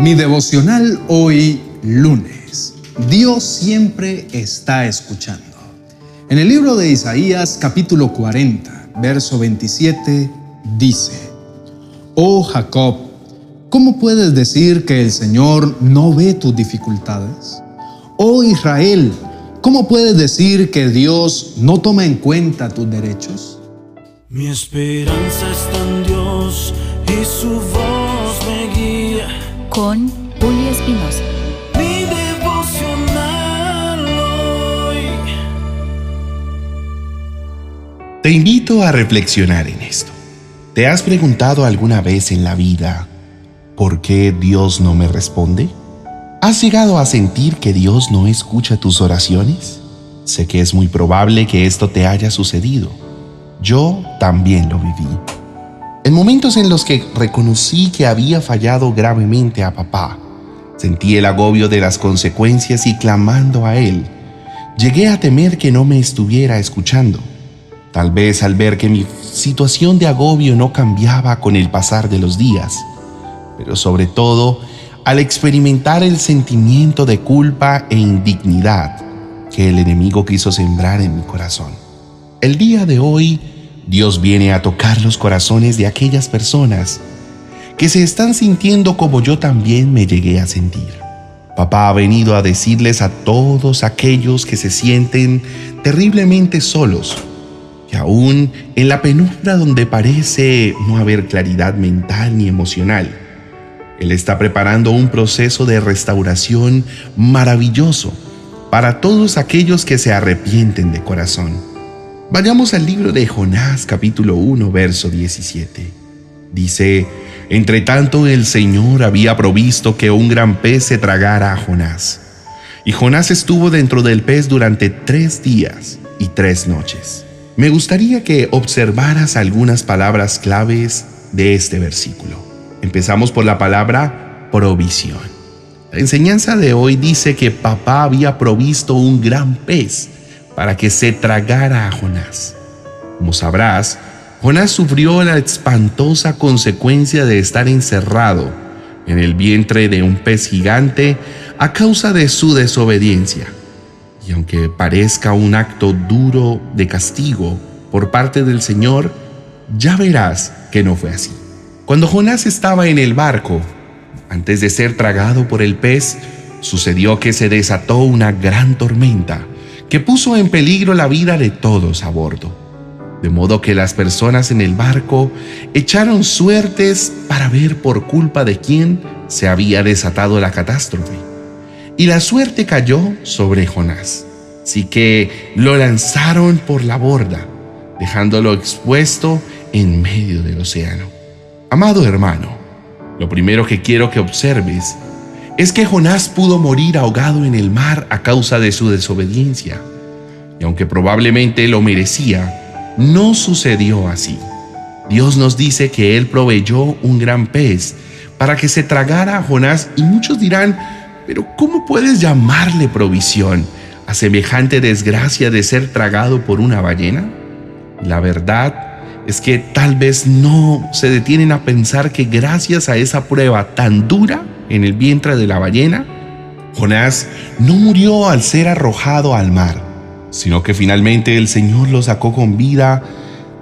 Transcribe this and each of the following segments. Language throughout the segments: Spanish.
Mi devocional hoy lunes. Dios siempre está escuchando. En el libro de Isaías capítulo 40, verso 27, dice, Oh Jacob, ¿cómo puedes decir que el Señor no ve tus dificultades? Oh Israel, ¿cómo puedes decir que Dios no toma en cuenta tus derechos? Mi esperanza está en Dios y su. Con Julio Espinosa. Mi devocional hoy. Te invito a reflexionar en esto. ¿Te has preguntado alguna vez en la vida por qué Dios no me responde? ¿Has llegado a sentir que Dios no escucha tus oraciones? Sé que es muy probable que esto te haya sucedido. Yo también lo viví. En momentos en los que reconocí que había fallado gravemente a papá, sentí el agobio de las consecuencias y clamando a él, llegué a temer que no me estuviera escuchando. Tal vez al ver que mi situación de agobio no cambiaba con el pasar de los días, pero sobre todo al experimentar el sentimiento de culpa e indignidad que el enemigo quiso sembrar en mi corazón. El día de hoy, Dios viene a tocar los corazones de aquellas personas que se están sintiendo como yo también me llegué a sentir. Papá ha venido a decirles a todos aquellos que se sienten terriblemente solos, que aún en la penumbra donde parece no haber claridad mental ni emocional, Él está preparando un proceso de restauración maravilloso para todos aquellos que se arrepienten de corazón. Vayamos al libro de Jonás capítulo 1 verso 17. Dice, Entre tanto el Señor había provisto que un gran pez se tragara a Jonás. Y Jonás estuvo dentro del pez durante tres días y tres noches. Me gustaría que observaras algunas palabras claves de este versículo. Empezamos por la palabra provisión. La enseñanza de hoy dice que papá había provisto un gran pez para que se tragara a Jonás. Como sabrás, Jonás sufrió la espantosa consecuencia de estar encerrado en el vientre de un pez gigante a causa de su desobediencia. Y aunque parezca un acto duro de castigo por parte del Señor, ya verás que no fue así. Cuando Jonás estaba en el barco, antes de ser tragado por el pez, sucedió que se desató una gran tormenta que puso en peligro la vida de todos a bordo. De modo que las personas en el barco echaron suertes para ver por culpa de quién se había desatado la catástrofe. Y la suerte cayó sobre Jonás. Así que lo lanzaron por la borda, dejándolo expuesto en medio del océano. Amado hermano, lo primero que quiero que observes es que Jonás pudo morir ahogado en el mar a causa de su desobediencia. Y aunque probablemente lo merecía, no sucedió así. Dios nos dice que Él proveyó un gran pez para que se tragara a Jonás y muchos dirán, pero ¿cómo puedes llamarle provisión a semejante desgracia de ser tragado por una ballena? La verdad es que tal vez no se detienen a pensar que gracias a esa prueba tan dura, en el vientre de la ballena, Jonás no murió al ser arrojado al mar, sino que finalmente el Señor lo sacó con vida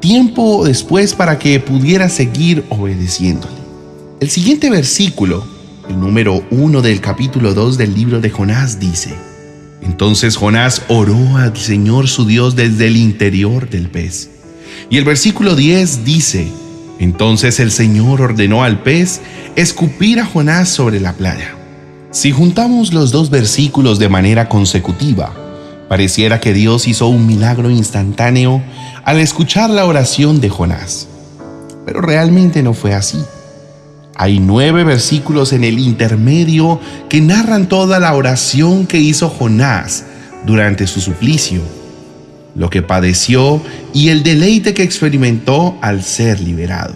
tiempo después para que pudiera seguir obedeciéndole. El siguiente versículo, el número 1 del capítulo 2 del libro de Jonás, dice, Entonces Jonás oró al Señor su Dios desde el interior del pez. Y el versículo 10 dice, Entonces el Señor ordenó al pez escupir a Jonás sobre la playa. Si juntamos los dos versículos de manera consecutiva, pareciera que Dios hizo un milagro instantáneo al escuchar la oración de Jonás. Pero realmente no fue así. Hay nueve versículos en el intermedio que narran toda la oración que hizo Jonás durante su suplicio, lo que padeció y el deleite que experimentó al ser liberado.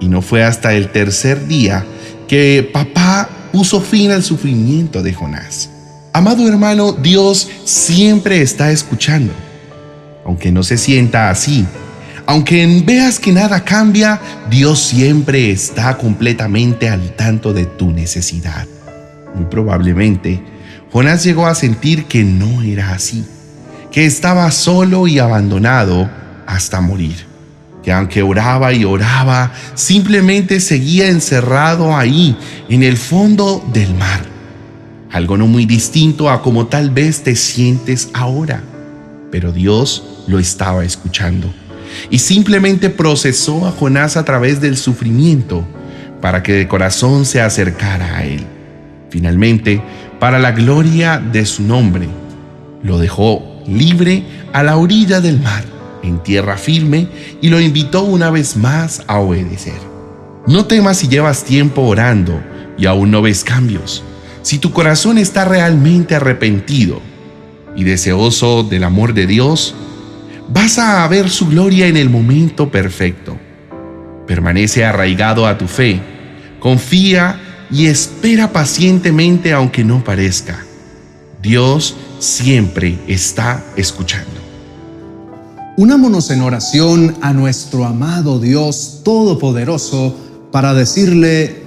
Y no fue hasta el tercer día que papá puso fin al sufrimiento de Jonás. Amado hermano, Dios siempre está escuchando. Aunque no se sienta así, Aunque veas que nada cambia, Dios siempre está completamente al tanto de tu necesidad. Muy probablemente, Jonás llegó a sentir que no era así, que estaba solo y abandonado hasta morir, que aunque oraba y oraba, simplemente seguía encerrado ahí, en el fondo del mar. Algo no muy distinto a como tal vez te sientes ahora, pero Dios lo estaba escuchando y simplemente procesó a Jonás a través del sufrimiento para que de corazón se acercara a él. Finalmente, para la gloria de su nombre, lo dejó libre a la orilla del mar, en tierra firme, y lo invitó una vez más a obedecer. No temas si llevas tiempo orando y aún no ves cambios. Si tu corazón está realmente arrepentido y deseoso del amor de Dios, vas a ver su gloria en el momento perfecto. Permanece arraigado a tu fe, confía y espera pacientemente aunque no parezca. Dios siempre está escuchando. Unámonos en oración a nuestro amado Dios Todopoderoso para decirle,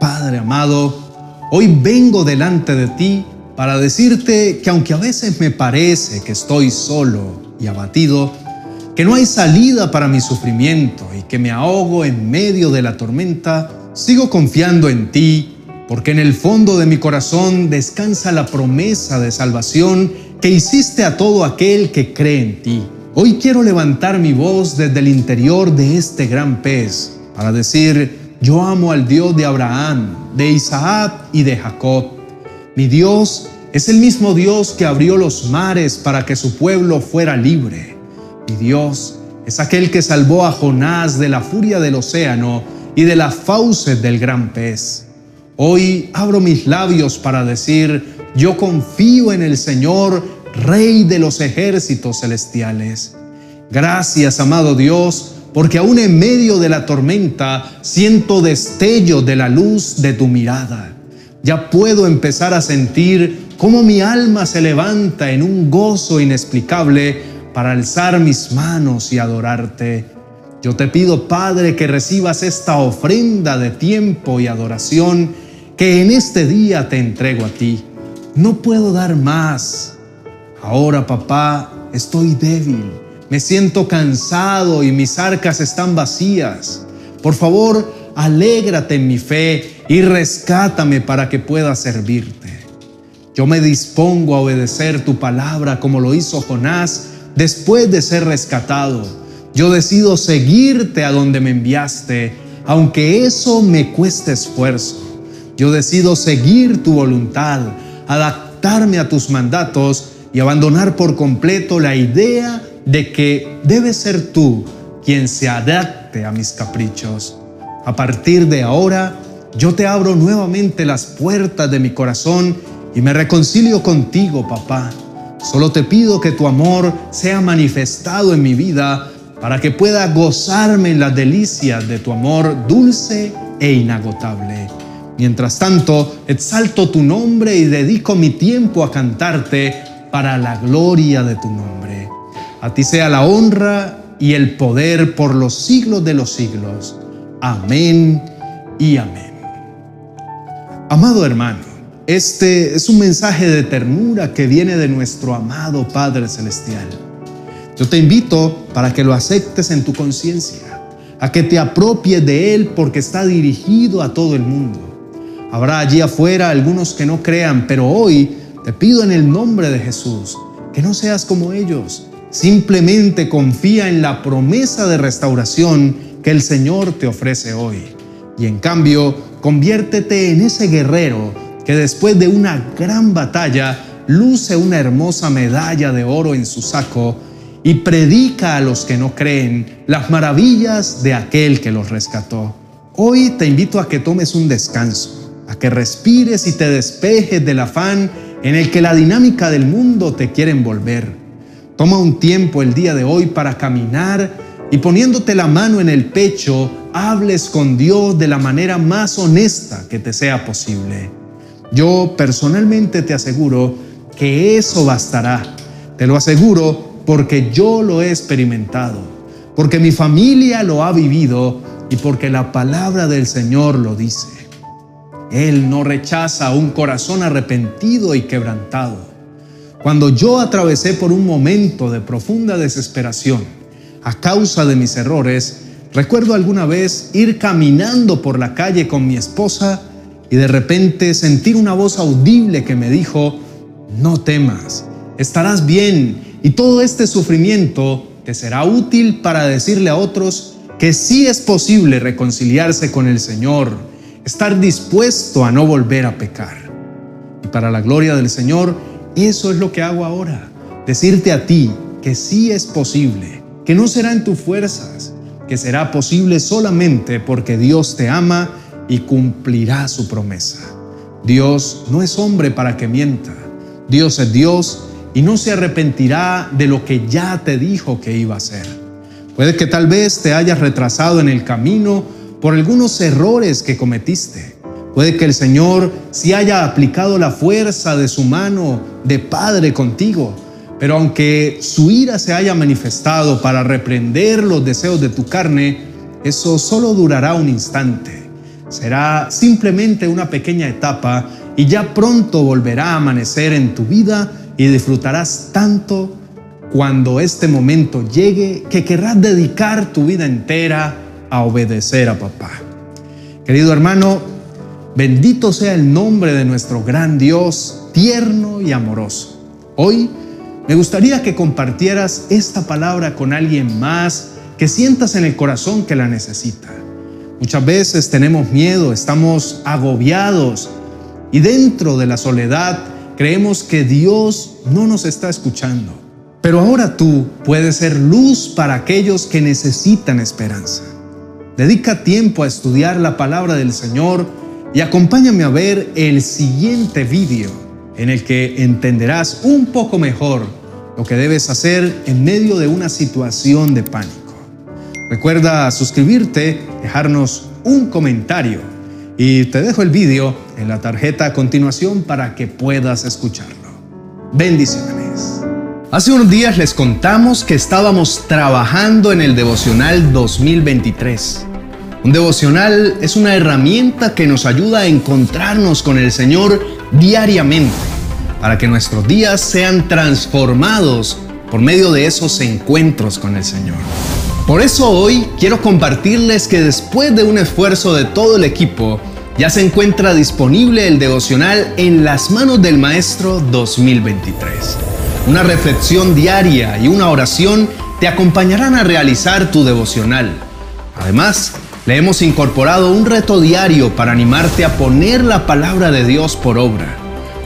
Padre amado, hoy vengo delante de ti para decirte que aunque a veces me parece que estoy solo, y abatido, que no hay salida para mi sufrimiento y que me ahogo en medio de la tormenta, sigo confiando en ti, porque en el fondo de mi corazón descansa la promesa de salvación que hiciste a todo aquel que cree en ti. Hoy quiero levantar mi voz desde el interior de este gran pez para decir, yo amo al Dios de Abraham, de Isaac y de Jacob. Mi Dios es el mismo Dios que abrió los mares para que su pueblo fuera libre. Y Dios es aquel que salvó a Jonás de la furia del océano y de la fauces del gran pez. Hoy abro mis labios para decir, yo confío en el Señor, Rey de los ejércitos celestiales. Gracias, amado Dios, porque aún en medio de la tormenta siento destello de la luz de tu mirada. Ya puedo empezar a sentir cómo mi alma se levanta en un gozo inexplicable para alzar mis manos y adorarte. Yo te pido, Padre, que recibas esta ofrenda de tiempo y adoración que en este día te entrego a ti. No puedo dar más. Ahora, papá, estoy débil. Me siento cansado y mis arcas están vacías. Por favor, alégrate en mi fe y rescátame para que pueda servirte. Yo me dispongo a obedecer tu palabra como lo hizo Jonás después de ser rescatado. Yo decido seguirte a donde me enviaste, aunque eso me cueste esfuerzo. Yo decido seguir tu voluntad, adaptarme a tus mandatos y abandonar por completo la idea de que debes ser tú quien se adapte a mis caprichos. A partir de ahora, yo te abro nuevamente las puertas de mi corazón y me reconcilio contigo, papá. Solo te pido que tu amor sea manifestado en mi vida para que pueda gozarme en las delicias de tu amor dulce e inagotable. Mientras tanto, exalto tu nombre y dedico mi tiempo a cantarte para la gloria de tu nombre. A ti sea la honra y el poder por los siglos de los siglos. Amén y amén. Amado hermano, este es un mensaje de ternura que viene de nuestro amado Padre Celestial. Yo te invito para que lo aceptes en tu conciencia, a que te apropies de Él porque está dirigido a todo el mundo. Habrá allí afuera algunos que no crean, pero hoy te pido en el nombre de Jesús que no seas como ellos. Simplemente confía en la promesa de restauración que el Señor te ofrece hoy. Y en cambio, conviértete en ese guerrero que después de una gran batalla luce una hermosa medalla de oro en su saco y predica a los que no creen las maravillas de aquel que los rescató. Hoy te invito a que tomes un descanso, a que respires y te despejes del afán en el que la dinámica del mundo te quiere envolver. Toma un tiempo el día de hoy para caminar y poniéndote la mano en el pecho, hables con Dios de la manera más honesta que te sea posible. Yo personalmente te aseguro que eso bastará. Te lo aseguro porque yo lo he experimentado. porque mi familia lo ha vivido y porque la palabra del Señor lo dice. Él no rechaza un corazón arrepentido y quebrantado. Cuando yo atravesé por un momento de profunda desesperación a causa de mis errores, recuerdo alguna vez ir caminando por la calle con mi esposa y de repente sentir una voz audible que me dijo, no temas, estarás bien y todo este sufrimiento te será útil para decirle a otros que sí es posible reconciliarse con el Señor, estar dispuesto a no volver a pecar. Y para la gloria del Señor, eso es lo que hago ahora, decirte a ti que sí es posible, que no será en tus fuerzas, que será posible solamente porque Dios te ama y cumplirá su promesa. Dios no es hombre para que mienta. Dios es Dios y no se arrepentirá de lo que ya te dijo que iba a hacer. Puede que tal vez te hayas retrasado en el camino por algunos errores que cometiste. Puede que el Señor sí haya aplicado la fuerza de su mano de Padre contigo, pero aunque su ira se haya manifestado para reprender los deseos de tu carne, eso solo durará un instante. Será simplemente una pequeña etapa y ya pronto volverá a amanecer en tu vida y disfrutarás tanto cuando este momento llegue que querrás dedicar tu vida entera a obedecer a papá. Querido hermano, bendito sea el nombre de nuestro gran Dios, tierno y amoroso. Hoy me gustaría que compartieras esta palabra con alguien más que sientas en el corazón que la necesita. Muchas veces tenemos miedo, estamos agobiados y dentro de la soledad creemos que Dios no nos está escuchando. Pero ahora tú puedes ser luz para aquellos que necesitan esperanza. Dedica tiempo a estudiar la palabra del Señor y acompáñame a ver el siguiente vídeo en el que entenderás un poco mejor lo que debes hacer en medio de una situación de pánico. Recuerda suscribirte, dejarnos un comentario y te dejo el vídeo en la tarjeta a continuación para que puedas escucharlo. Bendiciones. Hace unos días les contamos que estábamos trabajando en el devocional 2023. Devocional es una herramienta que nos ayuda a encontrarnos con el Señor diariamente para que nuestros días sean transformados por medio de esos encuentros con el Señor. Por eso hoy quiero compartirles que después de un esfuerzo de todo el equipo, ya se encuentra disponible el devocional En las manos del Maestro 2023. Una reflexión diaria y una oración te acompañarán a realizar tu devocional. Además, le hemos incorporado un reto diario para animarte a poner la palabra de Dios por obra,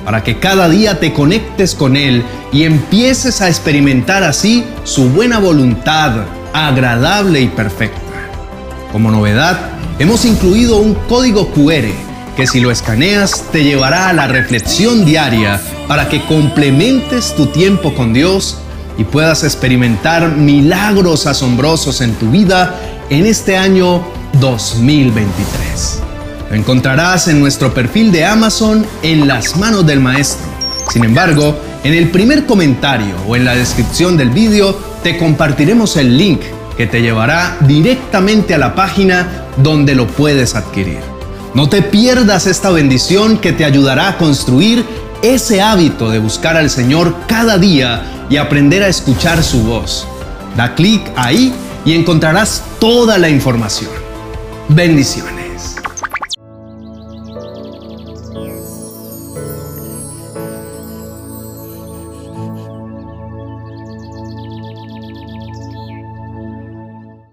para que cada día te conectes con Él y empieces a experimentar así su buena voluntad, agradable y perfecta. Como novedad, hemos incluido un código QR que si lo escaneas te llevará a la reflexión diaria para que complementes tu tiempo con Dios y puedas experimentar milagros asombrosos en tu vida en este año 2023. Lo encontrarás en nuestro perfil de Amazon en las manos del maestro. Sin embargo, en el primer comentario o en la descripción del vídeo te compartiremos el link que te llevará directamente a la página donde lo puedes adquirir. No te pierdas esta bendición que te ayudará a construir ese hábito de buscar al Señor cada día y aprender a escuchar su voz. Da clic ahí y encontrarás toda la información. Bendiciones.